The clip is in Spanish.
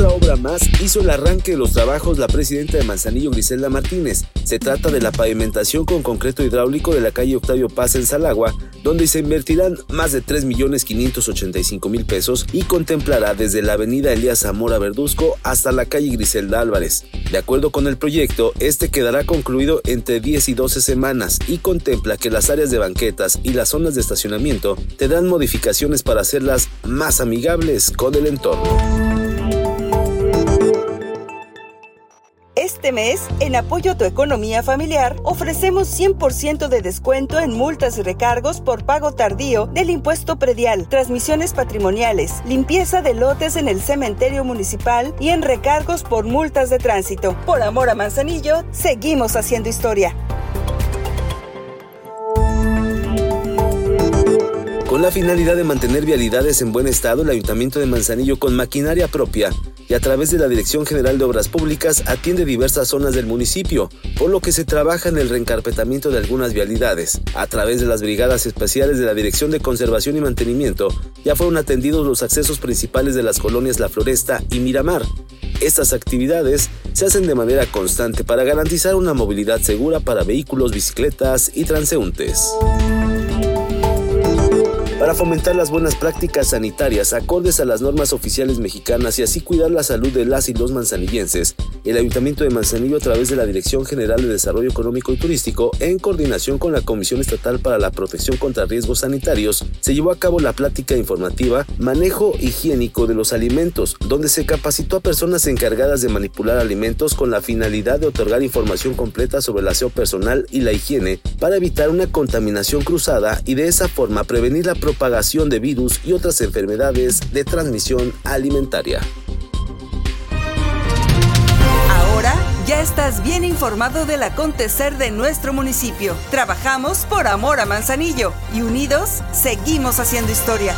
Otra obra más, hizo el arranque de los trabajos la presidenta de Manzanillo, Griselda Martínez. Se trata de la pavimentación con concreto hidráulico de la calle Octavio Paz en Salagua, donde se invertirán más de 3.585.000 pesos y contemplará desde la avenida Elías Zamora Verduzco hasta la calle Griselda Álvarez. De acuerdo con el proyecto, este quedará concluido entre 10 y 12 semanas y contempla que las áreas de banquetas y las zonas de estacionamiento tendrán modificaciones para hacerlas más amigables con el entorno. Este mes, en apoyo a tu economía familiar, ofrecemos 100% de descuento en multas y recargos por pago tardío del impuesto predial, transmisiones patrimoniales, limpieza de lotes en el cementerio municipal y en recargos por multas de tránsito. Por amor a Manzanillo, seguimos haciendo historia. Con la finalidad de mantener vialidades en buen estado, el Ayuntamiento de Manzanillo con maquinaria propia y a través de la Dirección General de Obras Públicas atiende diversas zonas del municipio, por lo que se trabaja en el reencarpetamiento de algunas vialidades. A través de las brigadas especiales de la Dirección de Conservación y Mantenimiento, ya fueron atendidos los accesos principales de las colonias La Floresta y Miramar. Estas actividades se hacen de manera constante para garantizar una movilidad segura para vehículos, bicicletas y transeúntes para fomentar las buenas prácticas sanitarias acordes a las normas oficiales mexicanas y así cuidar la salud de las y los manzanillenses. El Ayuntamiento de Manzanillo, a través de la Dirección General de Desarrollo Económico y Turístico, en coordinación con la Comisión Estatal para la Protección contra Riesgos Sanitarios, se llevó a cabo la plática informativa Manejo Higiénico de los Alimentos, donde se capacitó a personas encargadas de manipular alimentos con la finalidad de otorgar información completa sobre el aseo personal y la higiene para evitar una contaminación cruzada y de esa forma prevenir la propagación de virus y otras enfermedades de transmisión alimentaria. Ahora ya estás bien informado del acontecer de nuestro municipio. Trabajamos por amor a Manzanillo y unidos seguimos haciendo historia.